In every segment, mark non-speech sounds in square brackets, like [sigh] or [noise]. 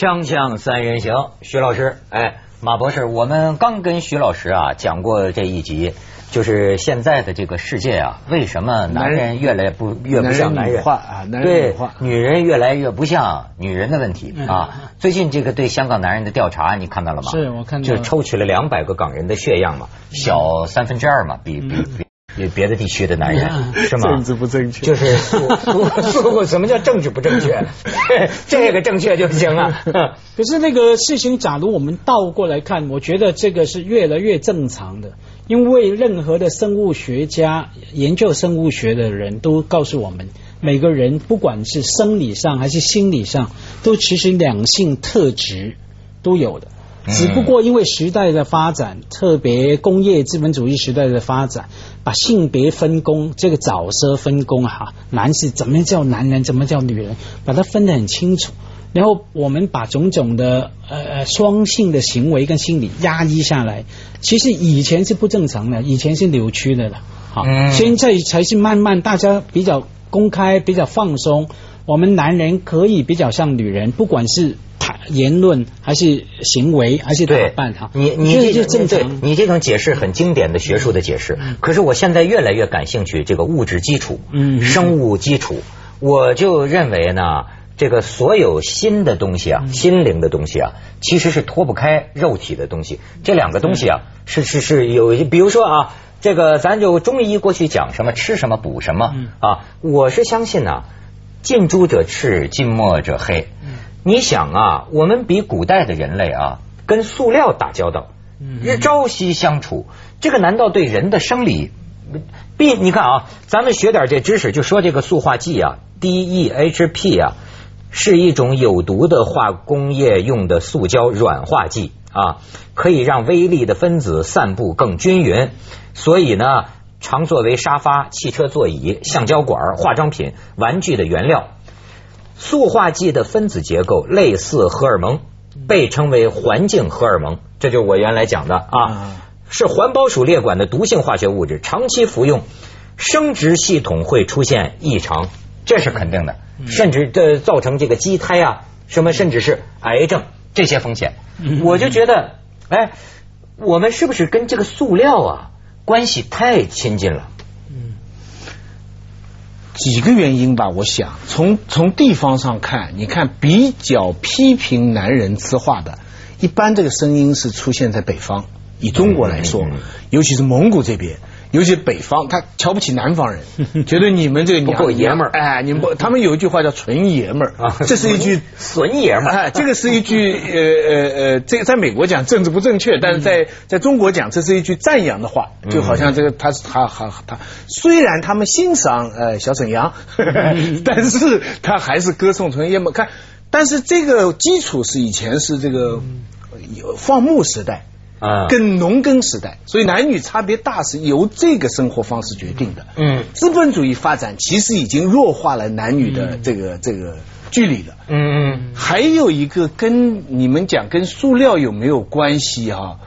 锵锵三人行，徐老师，哎，马博士，我们刚跟徐老师啊讲过这一集，就是现在的这个世界啊，为什么男人越来不越不像男人？男人女化啊男人对女人越来越不像女人的问题啊。最近这个对香港男人的调查，你看到了吗？是我看到了就是抽取了两百个港人的血样嘛，小三分之二嘛，比比比。比别的地区的男人是吗？政治不正确就是速速速，什么叫政治不正确？这个正确就行了。[laughs] 可是那个事情，假如我们倒过来看，我觉得这个是越来越正常的，因为任何的生物学家、研究生物学的人都告诉我们，每个人不管是生理上还是心理上，都其实两性特质都有的。只不过因为时代的发展，特别工业资本主义时代的发展，把性别分工这个早色分工哈，男是怎么叫男人，怎么叫女人，把它分得很清楚。然后我们把种种的呃呃双性的行为跟心理压抑下来，其实以前是不正常的，以前是扭曲的了。好，嗯现在才是慢慢大家比较公开、比较放松。我们男人可以比较像女人，不管是谈言论还是行为还是打对扮哈，你你这正常。你这种解释很经典的学术的解释。可是我现在越来越感兴趣这个物质基础，嗯生物基础，我就认为呢。这个所有新的东西啊，心灵的东西啊，其实是脱不开肉体的东西。这两个东西啊，是是是有，比如说啊，这个咱就中医过去讲什么吃什么补什么啊，我是相信呢、近朱者赤，近墨者黑。你想啊，我们比古代的人类啊，跟塑料打交道，朝夕相处，这个难道对人的生理？必你看啊，咱们学点这知识，就说这个塑化剂啊，DEHP 啊，是一种有毒的化工业用的塑胶软化剂啊，可以让微粒的分子散布更均匀，所以呢，常作为沙发、汽车座椅、橡胶管、化妆品、玩具的原料。塑化剂的分子结构类似荷尔蒙，被称为环境荷尔蒙，这就是我原来讲的啊，是环保属列管的毒性化学物质，长期服用，生殖系统会出现异常，这是肯定的，甚至这造成这个畸胎啊，什么甚至是癌症这些风险。我就觉得，哎，我们是不是跟这个塑料啊关系太亲近了？几个原因吧，我想从从地方上看，你看比较批评男人吃化的，一般这个声音是出现在北方。以中国来说，嗯嗯嗯尤其是蒙古这边，尤其北方，他瞧不起南方人，[laughs] 觉得你们这个不够爷们儿。哎，你们不，[laughs] 他们有一句话叫“纯爷们儿”，啊。这是一句 [laughs] 纯爷们儿。哎，这个是一句呃呃呃，这个在美国讲政治不正确，但是在在中国讲这是一句赞扬的话，就好像这个他是他他他，虽然他们欣赏呃小沈阳，但是他还是歌颂纯爷们儿。看，但是这个基础是以前是这个有放牧时代。啊，跟农耕时代，所以男女差别大是由这个生活方式决定的。嗯资本主义发展其实已经弱化了男女的这个、这个距离了。嗯嗯。还有一个跟你们讲跟塑料有没有关系哈、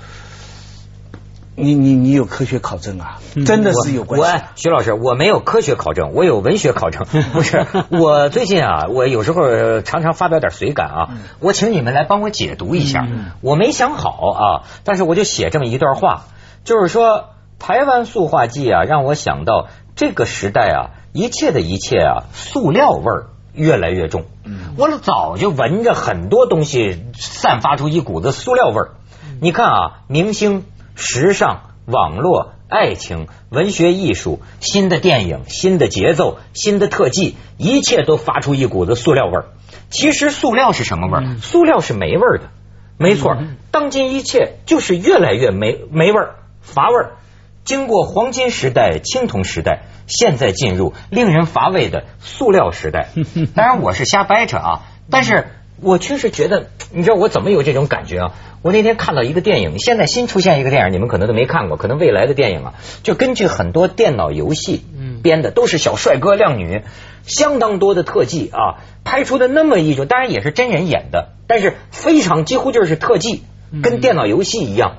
你你你有科学考证啊？真的是有关系。我徐老师，我没有科学考证，我有文学考证。[laughs] 不是，我最近啊，我有时候呃常常发表点随感啊，我请你们来帮我解读一下。我没想好啊，但是我就写这么一段话，就是说台湾塑化剂啊，让我想到这个时代啊，一切的一切啊，塑料味儿。越来越重，我早就闻着很多东西散发出一股子塑料味儿。你看啊，明星、时尚、网络、爱情、文学艺术、新的电影、新的节奏、新的特技，一切都发出一股子塑料味儿。其实塑料是什么味儿？塑料是没味儿的，没错。当今一切就是越来越没没味儿、乏味儿。经过黄金时代、青铜时代，现在进入令人乏味的塑料时代。[laughs] 当然，我是瞎掰扯啊，但是我确实觉得，你知道我怎么有这种感觉啊？我那天看到一个电影，现在新出现一个电影，你们可能都没看过，可能未来的电影啊，就根据很多电脑游戏编的，都是小帅哥靓女，相当多的特技啊，拍出的那么一种，当然也是真人演的，但是非常几乎就是特技，跟电脑游戏一样。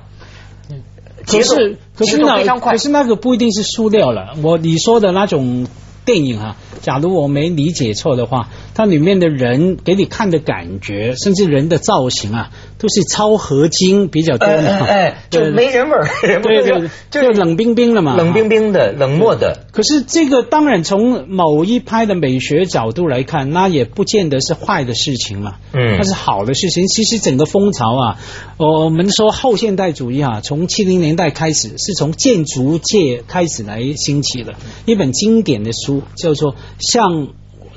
节奏可是那快可是那个不一定是塑料了。我你说的那种电影啊，假如我没理解错的话，它里面的人给你看的感觉，甚至人的造型啊，都是超合金比较多的，哎哎，就没人味儿，对对，就冷冰冰的嘛，冷冰冰的、冷漠的。可是这个当然从某一派的美学角度来看，那也不见得是坏的事情嘛，嗯，它是好的事情。其实整个风潮啊，我们说后现代主义啊，从七零年代开始，是从建筑界开始来兴起的。一本经典的书叫做《向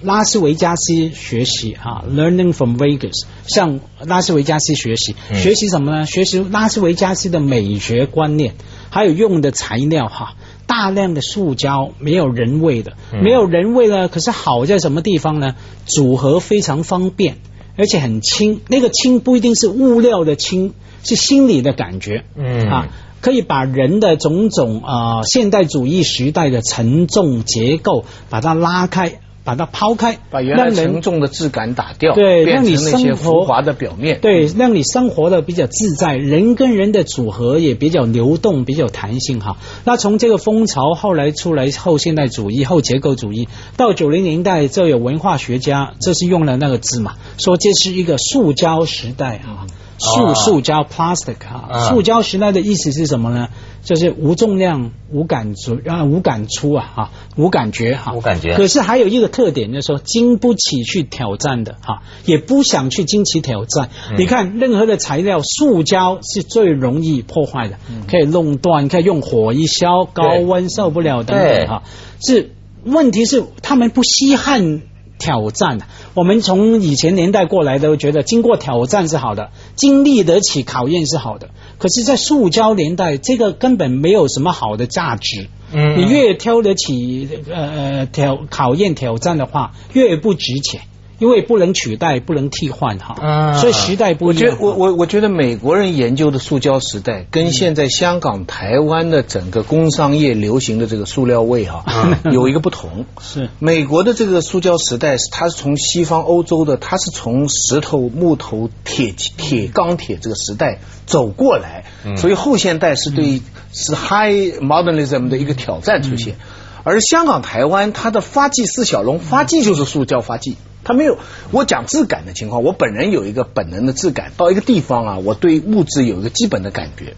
拉斯维加斯学习》啊，《Learning from Vegas》，向拉斯维加斯学习，学习什么呢？学习拉斯维加斯的美学观念，还有用的材料哈。大量的塑胶，没有人味的，没有人味呢。可是好在什么地方呢？组合非常方便，而且很轻。那个轻不一定是物料的轻，是心理的感觉。嗯啊，可以把人的种种啊现代主义时代的沉重结构把它拉开。把它抛开，把原来沉重的质感打掉，对，让你生活浮华的表面，对，让你生活的比较自在，人跟人的组合也比较流动，比较弹性哈。那从这个风潮后来出来后现代主义、后结构主义，到九零年代就有文化学家，这是用了那个字嘛，说这是一个塑胶时代啊。塑塑胶 plastic 啊，塑胶时代的意思是什么呢？就是无重量、无感触啊、无感触啊，哈，无感觉哈，无感觉。可是还有一个特点，就是说经不起去挑战的哈，也不想去经起挑战。你看，任何的材料，塑胶是最容易破坏的，可以弄断，可以用火一烧，高温受不了等等哈。是问题是他们不稀罕。挑战，我们从以前年代过来都觉得经过挑战是好的，经历得起考验是好的。可是，在塑胶年代，这个根本没有什么好的价值。嗯，你越挑得起呃呃挑考验挑战的话，越不值钱。因为不能取代，不能替换哈，所以时代不一样。我觉我我我觉得美国人研究的塑胶时代，跟现在香港、台湾的整个工商业流行的这个塑料味哈，有一个不同。是美国的这个塑胶时代，它是从西方欧洲的，它是从石头、木头、铁铁、钢铁这个时代走过来，所以后现代是对是 high modernism 的一个挑战出现。而香港、台湾，它的发迹是小龙，发迹就是塑胶发迹。它没有，我讲质感的情况，我本人有一个本能的质感。到一个地方啊，我对物质有一个基本的感觉。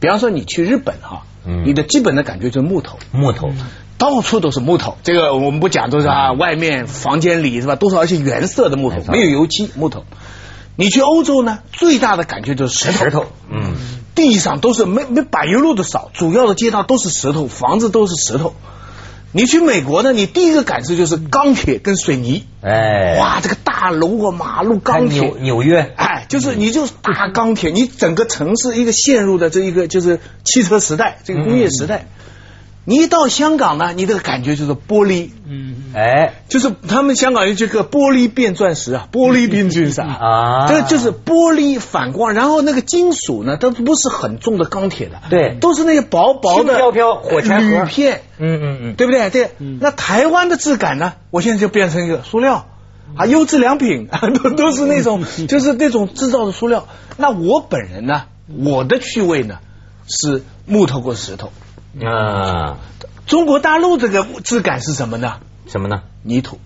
比方说，你去日本哈，你的基本的感觉就是木头，木头，到处都是木头。这个我们不讲，都是啊，外面房间里是吧，都是而且原色的木头，没有油漆木头。你去欧洲呢，最大的感觉就是石头，石头，嗯，地上都是没没柏油路的少，主要的街道都是石头，房子都是石头。你去美国呢？你第一个感受就是钢铁跟水泥。哎，哇，这个大楼啊，马路钢铁。纽纽约，哎，就是你就是大钢铁，你整个城市一个陷入的这一个就是汽车时代，这个工业时代。你一到香港呢，你这个感觉就是玻璃，嗯，哎，就是他们香港有这个玻璃变钻石啊，[laughs] 玻璃变钻石啊，这就是玻璃反光，然后那个金属呢，它不是很重的钢铁的，对，都是那些薄薄的飘飘火柴铝片，嗯嗯嗯，对不对？对，那台湾的质感呢？我现在就变成一个塑料啊，优质良品都 [laughs] 都是那种，就是那种制造的塑料。那我本人呢，我的趣味呢是木头或石头。啊，中国大陆这个质感是什么呢？什么呢？泥土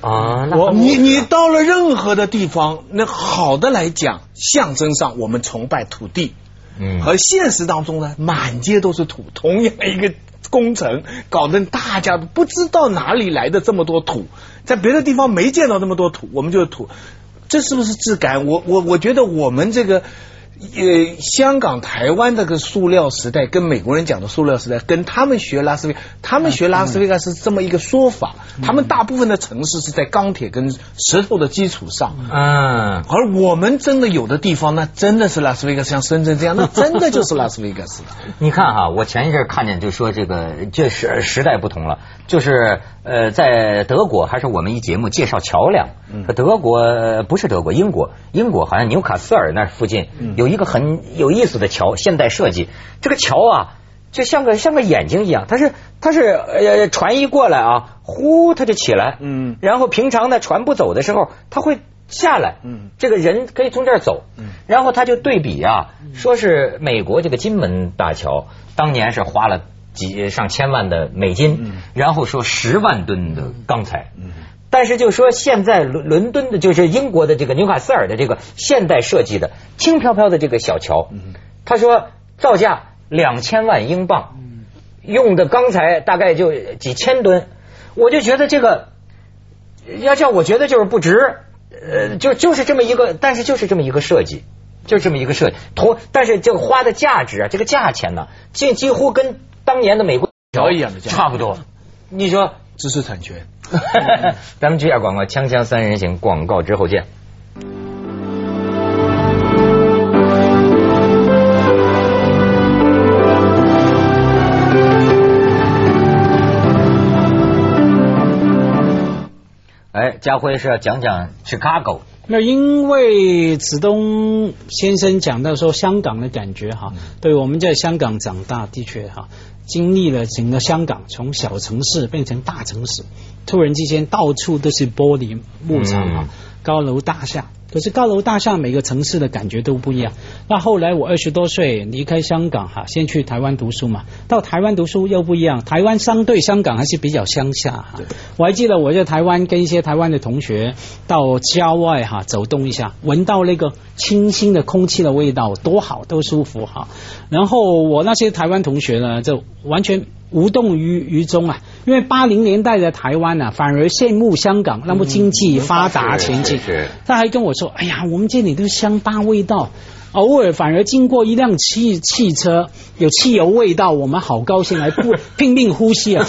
啊，我你你到了任何的地方，那好的来讲，象征上我们崇拜土地，嗯，和现实当中呢，满街都是土，同样一个工程，搞得大家不知道哪里来的这么多土，在别的地方没见到那么多土，我们就是土，这是不是质感？我我我觉得我们这个。呃，香港、台湾这个塑料时代，跟美国人讲的塑料时代，跟他们学拉斯维，他们学拉斯维加斯这么一个说法。他们大部分的城市是在钢铁跟石头的基础上，嗯，而我们真的有的地方呢，真的是拉斯维加斯，像深圳这样，那真的就是拉斯维加斯。[laughs] 你看哈，我前一阵看见就说这个，这时时代不同了，就是呃，在德国还是我们一节目介绍桥梁，德国不是德国，英国，英国好像纽卡斯尔那附近有。一个很有意思的桥，现代设计。这个桥啊，就像个像个眼睛一样，它是它是呃船一过来啊，呼它就起来，嗯，然后平常呢船不走的时候，它会下来，嗯，这个人可以从这儿走，嗯，然后他就对比啊，说是美国这个金门大桥当年是花了几上千万的美金，嗯。然后说十万吨的钢材。但是就说现在伦伦敦的，就是英国的这个纽卡斯尔的这个现代设计的轻飘飘的这个小桥，嗯。他说造价两千万英镑，用的钢材大概就几千吨，我就觉得这个要叫我觉得就是不值，呃，就就是这么一个，但是就是这么一个设计。就这么一个设计，同但是这个花的价值啊，这个价钱呢，几几乎跟当年的美国条一样的价差不多。你说知识产权。咱们接下广告，锵锵三人行，广告之后见。哎，家辉是要讲讲 Chicago，那因为子东先生讲到说香港的感觉哈，对我们在香港长大，的确哈，经历了整个香港从小城市变成大城市，突然之间到处都是玻璃幕墙啊，高楼大厦。可是高楼大厦每个城市的感觉都不一样。那后来我二十多岁离开香港哈，先去台湾读书嘛，到台湾读书又不一样。台湾相对香港还是比较乡下哈。我还记得我在台湾跟一些台湾的同学到郊外哈走动一下，闻到那个清新的空气的味道，多好，多舒服哈。然后我那些台湾同学呢，就完全无动于于衷啊，因为八零年代的台湾啊，反而羡慕香港那么经济发达前进。他还跟我说：“哎呀，我们这里都是乡巴味道，偶尔反而经过一辆汽汽车有汽油味道，我们好高兴，还不 [laughs] 拼命呼吸啊，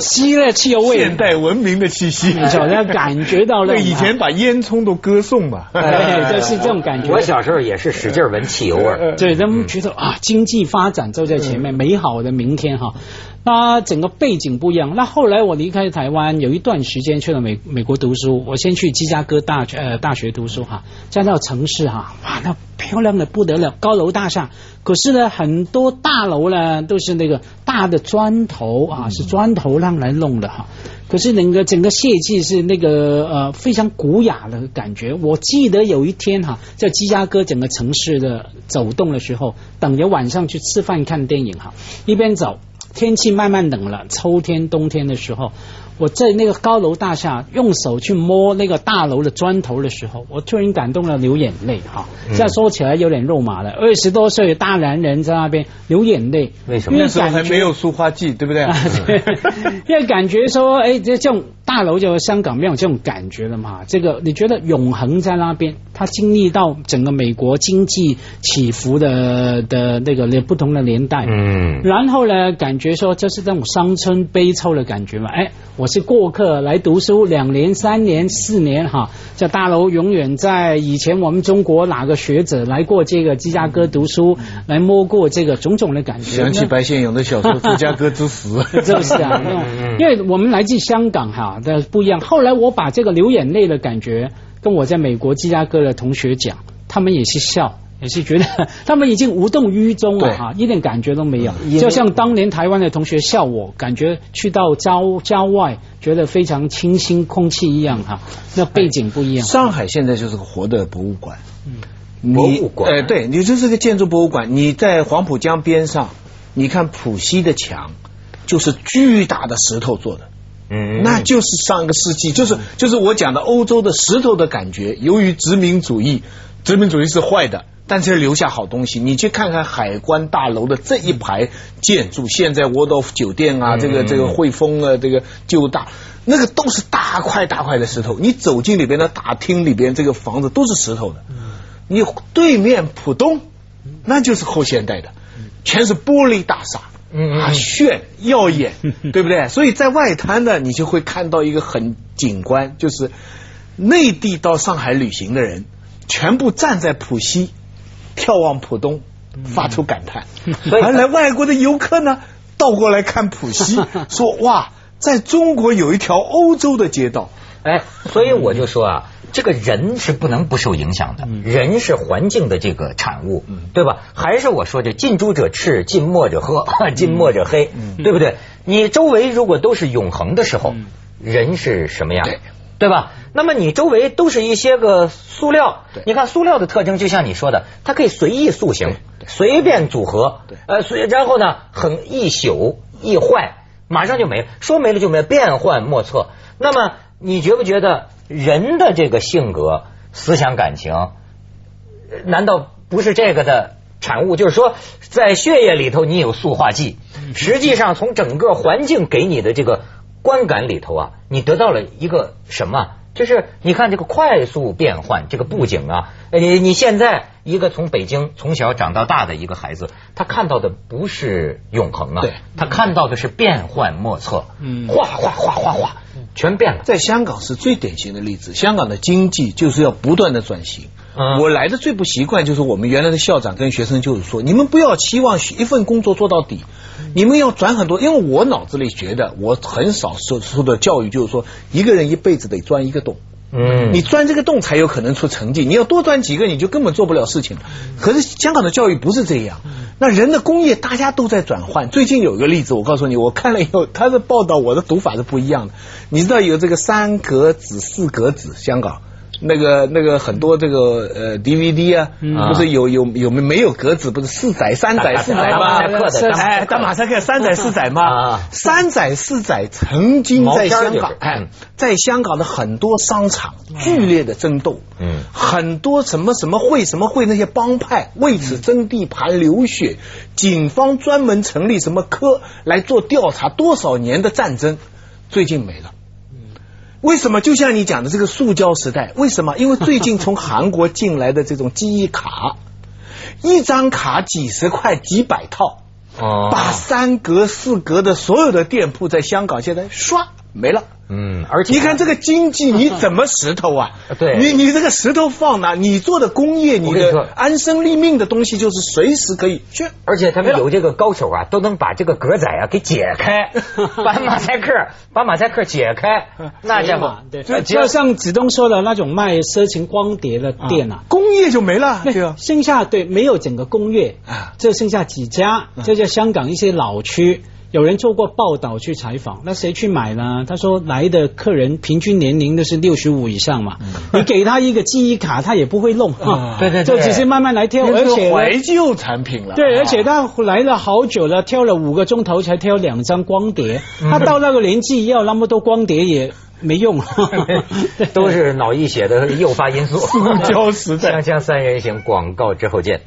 吸了汽油味现，代文明的气息，你晓得感觉到了对，以前把烟囱都歌颂嘛。对，就是这种感觉。我小时候也是使劲闻汽油味儿。对，他们觉得啊，经济发展就在前面，美好的明天哈。那整个背景不一样。那后来我离开台湾，有一段时间去了美美国读书。我先去芝加哥大学呃大学读书哈，在那个城市哈，哇，那漂亮的不得了，高楼大厦。可是呢，很多大楼呢都是那个大的砖头啊，是砖头让来弄的哈。可是那个整个设计是那个呃非常古雅的感觉。我记得有一天哈，在芝加哥整个城市的走动的时候，等着晚上去吃饭看电影哈，一边走，天气慢慢冷了，秋天冬天的时候。我在那个高楼大厦用手去摸那个大楼的砖头的时候，我突然感动了，流眼泪哈。嗯这样说起来有点肉麻了，二十多岁的大男人在那边流眼泪，为什么因那时候还没有塑化剂，对不对？[laughs] 啊，对，因为感觉说，哎，这这种大楼就香港没有这种感觉了嘛。这个你觉得永恒在那边，他经历到整个美国经济起伏的的那个不同的年代，嗯，然后呢，感觉说这是这种伤春悲秋的感觉嘛。哎，我是过客来读书，两年、三年、四年哈，这大楼永远在。以前我们中国哪个学者来过这个芝加哥读书，来摸过这个种种的感觉。想起白先勇的小说《芝加哥之死》，就是啊，那种因为我们来自香港哈的不一样。后来我把这个流眼泪的感觉跟我在美国芝加哥的同学讲，他们也是笑。也是觉得 [laughs] 他们已经无动于衷了哈，一点感觉都没有。就像当年台湾的同学笑我，感觉去到郊郊外，觉得非常清新空气一样哈。那背景不一样。上海现在就是个活的博物馆。嗯，博物馆哎，对，你就是个建筑博物馆。你在黄浦江边上，你看浦西的墙，就是巨大的石头做的。嗯，那就是上个世纪，就是就是我讲的欧洲的石头的感觉。由于殖民主义，殖民主义是坏的，但是留下好东西。你去看看海关大楼的这一排建筑，现在 w o r d o f 酒店啊，这个这个汇丰啊，这个旧大，那个都是大块大块的石头。你走进里边的大厅里边，这个房子都是石头的。你对面浦东，那就是后现代的，全是玻璃大厦。啊，炫耀眼，[laughs] 对不对？所以在外滩呢，你就会看到一个很景观，就是内地到上海旅行的人，全部站在浦西眺望浦东，发出感叹。[laughs] 而来外国的游客呢，倒过来看浦西，[laughs] 说哇，在中国有一条欧洲的街道。哎，所以我就说啊，这个人是不能不受影响的，人是环境的这个产物，对吧？还是我说的近朱者赤，近墨者黑，[laughs] 近墨者黑，对不对？你周围如果都是永恒的时候，人是什么样？对吧？那么你周围都是一些个塑料，你看塑料的特征，就像你说的，它可以随意塑形，随便组合，对呃，随然后呢，很易朽易坏，马上就没了，说没了就没了，变幻莫测。那么你觉不觉得人的这个性格、思想、感情，呃难道不是这个的产物？就是说，在血液里头你有塑化剂，实际上从整个环境给你的这个观感里头啊，你得到了一个什么？就是你看这个快速变换，这个布景啊，呃你你现在一个从北京从小长到大的一个孩子，他看到的不是永恒啊，对他看到的是变幻莫测，嗯哗哗哗哗哗，全变了。在香港是最典型的例子，香港的经济就是要不断的转型。嗯我来的最不习惯就是我们原来的校长跟学生就是说，你们不要期望一份工作做到底，你们要转很多。因为我脑子里觉得，我很少受受的教育就是说，一个人一辈子得钻一个洞。嗯你钻这个洞才有可能出成绩，你要多钻几个，你就根本做不了事情了。可是香港的教育不是这样，那人的工业大家都在转换。最近有一个例子，我告诉你，我看了以后，他的报道我的读法是不一样的。你知道有这个三格子、四格子，香港。那个那个很多这个呃 DVD 啊，不是有有有没没有格子，不是四载、三载、四载吗？哎，打马赛克三载四载吗啊？三载四载曾经在香港哎嗯，在香港的很多商场剧烈的争斗，嗯很多什么什么会什么会那些帮派为此争地盘流血，警方专门成立什么科来做调查，多少年的战争，最近没了。为什么？就像你讲的这个塑胶时代，为什么？因为最近从韩国进来的这种记忆卡，[laughs] 一张卡几十块、几百套，哦把三格、四格的所有的店铺在香港现在唰没了。嗯，而且你看这个经济，你怎么石头啊？[laughs] 对你你这个石头放哪？你做的工业，你的安身立命的东西，就是随时可以去。而且他们有这个高手啊，都能把这个格仔啊给解开，[laughs] 把马赛克把马赛克解开，[laughs] 那家伙，对，呃就像子东说的那种卖色情光碟的店啊。工业就没了，对对啊，剩下对没有整个工业啊，就剩下几家，这在香港一些老区。有人做过报道去采访，那谁去买呢？他说来的客人平均年龄都是六十五以上嘛，你给他一个记忆卡，他也不会弄，哈对对对就只是慢慢来挑，而且呢怀旧产品了。对，而且他来了好久了，挑了五个钟头才挑两张光碟，嗯他到那个年纪要那么多光碟也没用，[laughs] 都是脑溢血的诱发因素。塑胶时代锵锵三人行广告之后见。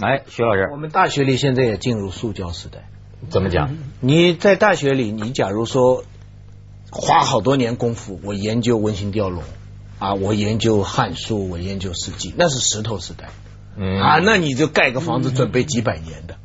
哎，徐老师我们大学里现在也进入塑胶时代。怎么讲？你在大学里，你假如说花好多年功夫，我研究文心雕龙啊，我研究《汉书》，我研究《史记》，那是石头时代。嗯啊，那你就盖个房子准备几百年的，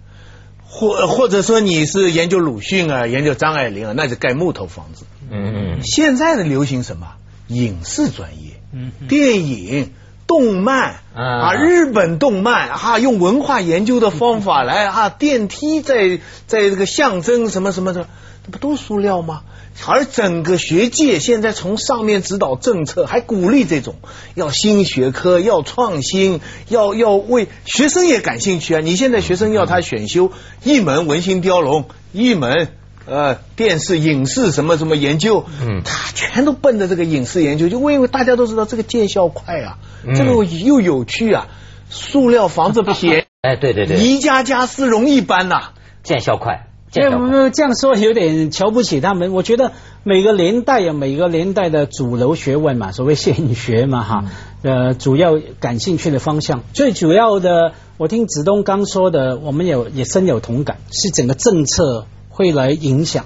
或或者说你是研究鲁迅啊，研究张爱玲啊，那就盖木头房子。嗯现在的流行什么？影视专业，嗯电影。动漫啊啊，日本动漫啊，用文化研究的方法来啊，电梯在在这个象征什么什么的，这不都塑料吗？而整个学界现在从上面指导政策，还鼓励这种要新学科，要创新，要要为学生也感兴趣啊。你现在学生要他选修一门文心雕龙，一门呃电视影视什么什么研究，嗯。他全都奔着这个影视研究，就因为大家都知道这个见效快啊，嗯。这个又有趣啊，塑料房子便宜，[laughs] 哎，对对对，宜家家私容易搬呐、见效快，没有见效快。没有这样说有点瞧不起他们。我觉得每个年代有每个年代的主流学问嘛，所谓现学嘛哈，呃，主要感兴趣的方向，最主要的，我听子东刚说的，我们有也深有同感，是整个政策会来影响。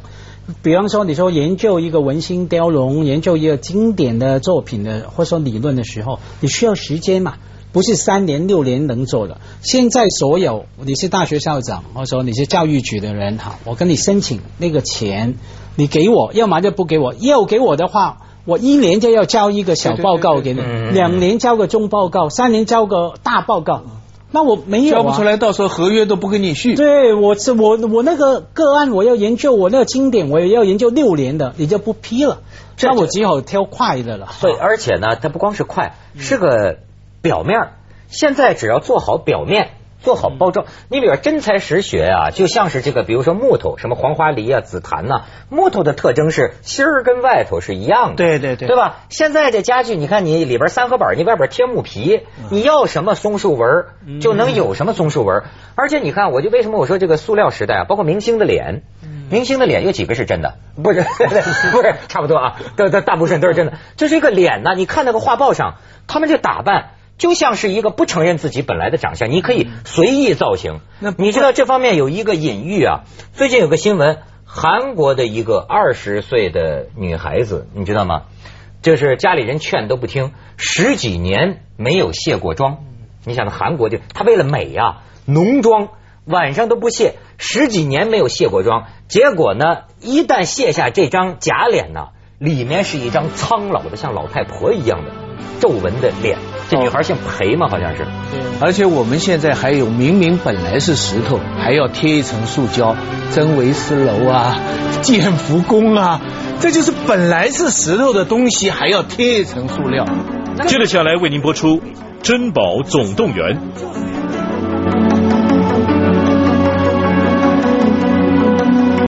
比方说，你说研究一个文心雕龙，研究一个经典的作品的，或者说理论的时候，你需要时间嘛，不是三年六年能做的。现在所有你是大学校长，或者说你是教育局的人，哈，我跟你申请那个钱，你给我，要么就不给我，要给我的话。我一年就要交一个小报告给你，对对对对嗯两年交个中报告，三年交个大报告，那我没有、啊、交不出来，到时候合约都不跟你续。对，我是我我那个个案，我要研究我那个经典，我也要研究六年的，你就不批了，这那我只好挑快的了。对，而且呢，它不光是快，是个表面儿现在只要做好表面。做好包装，你比如真材实学啊，就像是这个，比如说木头，什么黄花梨啊、紫檀呐，木头的特征是芯儿跟外头是一样的，对对对，对吧？现在这家具，你看你里边三合板，你外边贴木皮，你要什么松树纹就能有什么松树纹。而且你看，我就为什么我说这个塑料时代啊，包括明星的脸，明星的脸有几个是真的？不是 [laughs] 不是，差不多啊，大大大部分都是真的。这是一个脸呢，你看那个画报上，他们这打扮。就像是一个不承认自己本来的长相，你可以随意造型。那你知道这方面有一个隐喻啊？最近有个新闻，韩国的一个二十岁的女孩子，你知道吗？就是家里人劝都不听，十几年没有卸过妆。你想，韩国就她为了美呀，浓妆晚上都不卸，十几年没有卸过妆。结果呢，一旦卸下这张假脸呢，里面是一张苍老的像老太婆一样的皱纹的脸。这女孩姓裴嘛，好像是。而且我们现在还有明明本来是石头，还要贴一层塑胶，真维斯楼啊，建福宫啊，这就是本来是石头的东西，还要贴一层塑料。接着下来为您播出《珍宝总动员》。